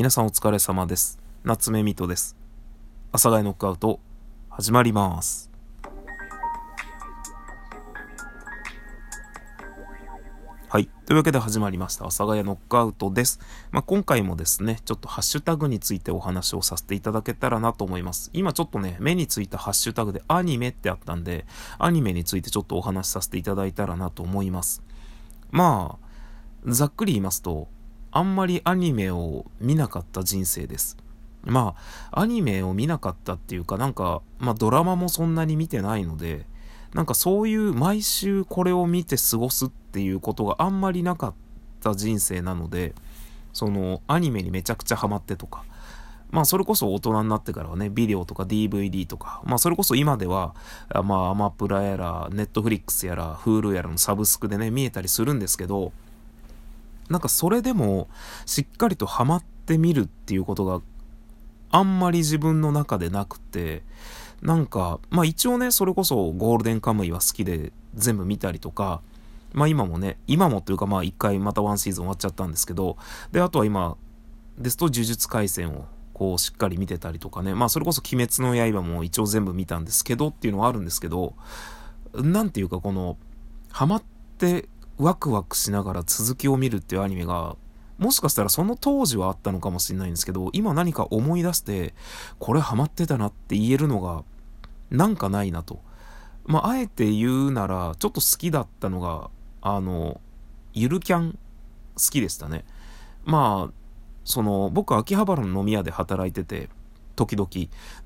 皆さんお疲れ様です。夏目みとです。阿佐ヶ谷ノックアウト、始まります。はい。というわけで始まりました。阿佐ヶ谷ノックアウトです。まあ、今回もですね、ちょっとハッシュタグについてお話をさせていただけたらなと思います。今ちょっとね、目についたハッシュタグでアニメってあったんで、アニメについてちょっとお話しさせていただいたらなと思います。まあ、ざっくり言いますと、あんまりアニメを見なかった人生です。まあ、アニメを見なかったっていうか、なんか、まあドラマもそんなに見てないので、なんかそういう毎週これを見て過ごすっていうことがあんまりなかった人生なので、そのアニメにめちゃくちゃハマってとか、まあそれこそ大人になってからはね、ビデオとか DVD とか、まあそれこそ今では、まあアマプラやら、ネットフリックスやら、Hulu やらのサブスクでね、見えたりするんですけど、なんかそれでもしっかりとハマってみるっていうことがあんまり自分の中でなくて、なんか、まあ一応ね、それこそゴールデンカムイは好きで全部見たりとか、まあ今もね、今もというかまあ一回またワンシーズン終わっちゃったんですけど、で、あとは今ですと呪術廻戦をこうしっかり見てたりとかね、まあそれこそ鬼滅の刃も一応全部見たんですけどっていうのはあるんですけど、なんていうかこの、ハマってワクワクしながら続きを見るっていうアニメがもしかしたらその当時はあったのかもしれないんですけど、今何か思い出して、これハマってたなって言えるのが、なんかないなと。まあ、あえて言うなら、ちょっと好きだったのが、あの、ゆるキャン好きでしたね。まあ、その、僕、秋葉原の飲み屋で働いてて、時々。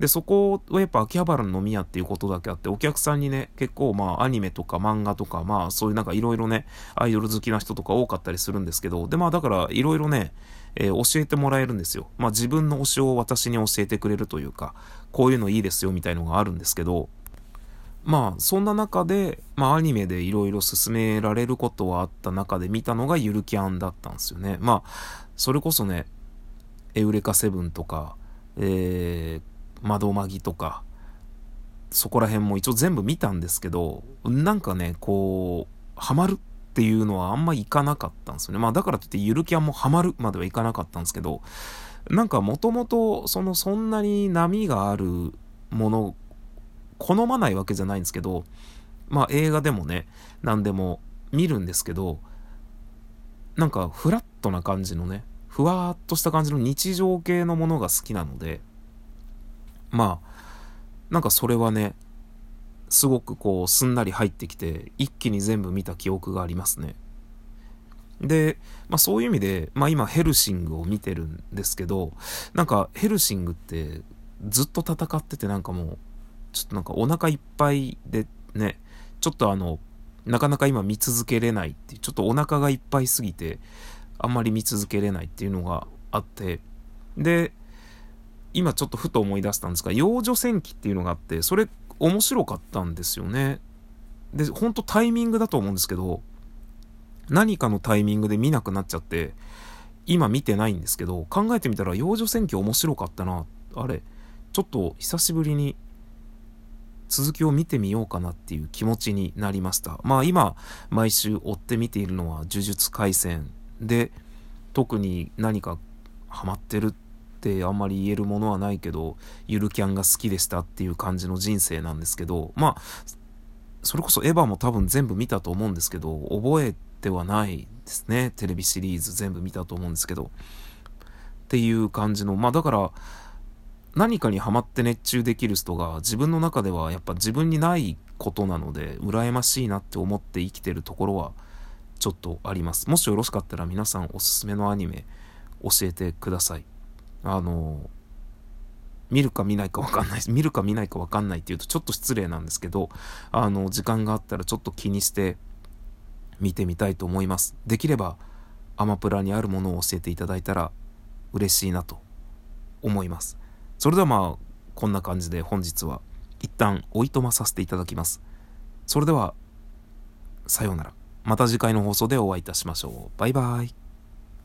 で、そこはやっぱ秋葉原の飲み屋っていうことだけあって、お客さんにね、結構まあアニメとか漫画とか、まあそういうなんかいろいろね、アイドル好きな人とか多かったりするんですけど、でまあだからいろいろね、えー、教えてもらえるんですよ。まあ自分の推しを私に教えてくれるというか、こういうのいいですよみたいのがあるんですけど、まあそんな中で、まあアニメでいろいろ進められることはあった中で見たのがゆるキャンだったんですよね。まあ、それこそね、エウレカセブンとか、えー、窓マギとか、そこら辺も一応全部見たんですけど、なんかね、こう、ハマるっていうのはあんまいかなかったんですよね。まあだからといってゆるキャンもハマるまではいかなかったんですけど、なんかもともとそのそんなに波があるもの、好まないわけじゃないんですけど、まあ映画でもね、何でも見るんですけど、なんかフラットな感じのね、ふわっとした感じの日常系のものが好きなので、まあ、なんかそれはね、すごくこう、すんなり入ってきて、一気に全部見た記憶がありますね。で、まあそういう意味で、まあ今ヘルシングを見てるんですけど、なんかヘルシングってずっと戦っててなんかもう、ちょっとなんかお腹いっぱいでね、ちょっとあの、なかなか今見続けれないっていう、ちょっとお腹がいっぱいすぎて、あんまり見続けれないっていうのがあって、で、今ちょっとふと思い出したんですが、幼女戦記っていうのがあって、それ面白かったんですよね。で、ほんとタイミングだと思うんですけど、何かのタイミングで見なくなっちゃって、今見てないんですけど、考えてみたら幼女戦記面白かったな。あれ、ちょっと久しぶりに続きを見てみようかなっていう気持ちになりました。まあ今、毎週追って見ているのは呪術廻戦で特に何かハマってるってあんまり言えるものはないけどゆるキャンが好きでしたっていう感じの人生なんですけどまあそれこそエヴァも多分全部見たと思うんですけど覚えてはないですね。テレビシリーズ全部見たと思うんですけど。っていう感じのまあだから何かにハマって熱中できる人が自分の中ではやっぱ自分にないことなので羨ましいなって思って生きてるところはちょっとあります。もしよろしかったら皆さんおすすめのアニメ教えてください。あの、見るか見ないかわかんない、見るか見ないかわかんないっていうとちょっと失礼なんですけど、あの、時間があったらちょっと気にして見てみたいと思います。できればアマプラにあるものを教えていただいたら嬉しいなと思います。それではまあ、こんな感じで本日は一旦おいとまさせていただきます。それでは、さようなら。また次回の放送でお会いいたしましょう。バイバイ。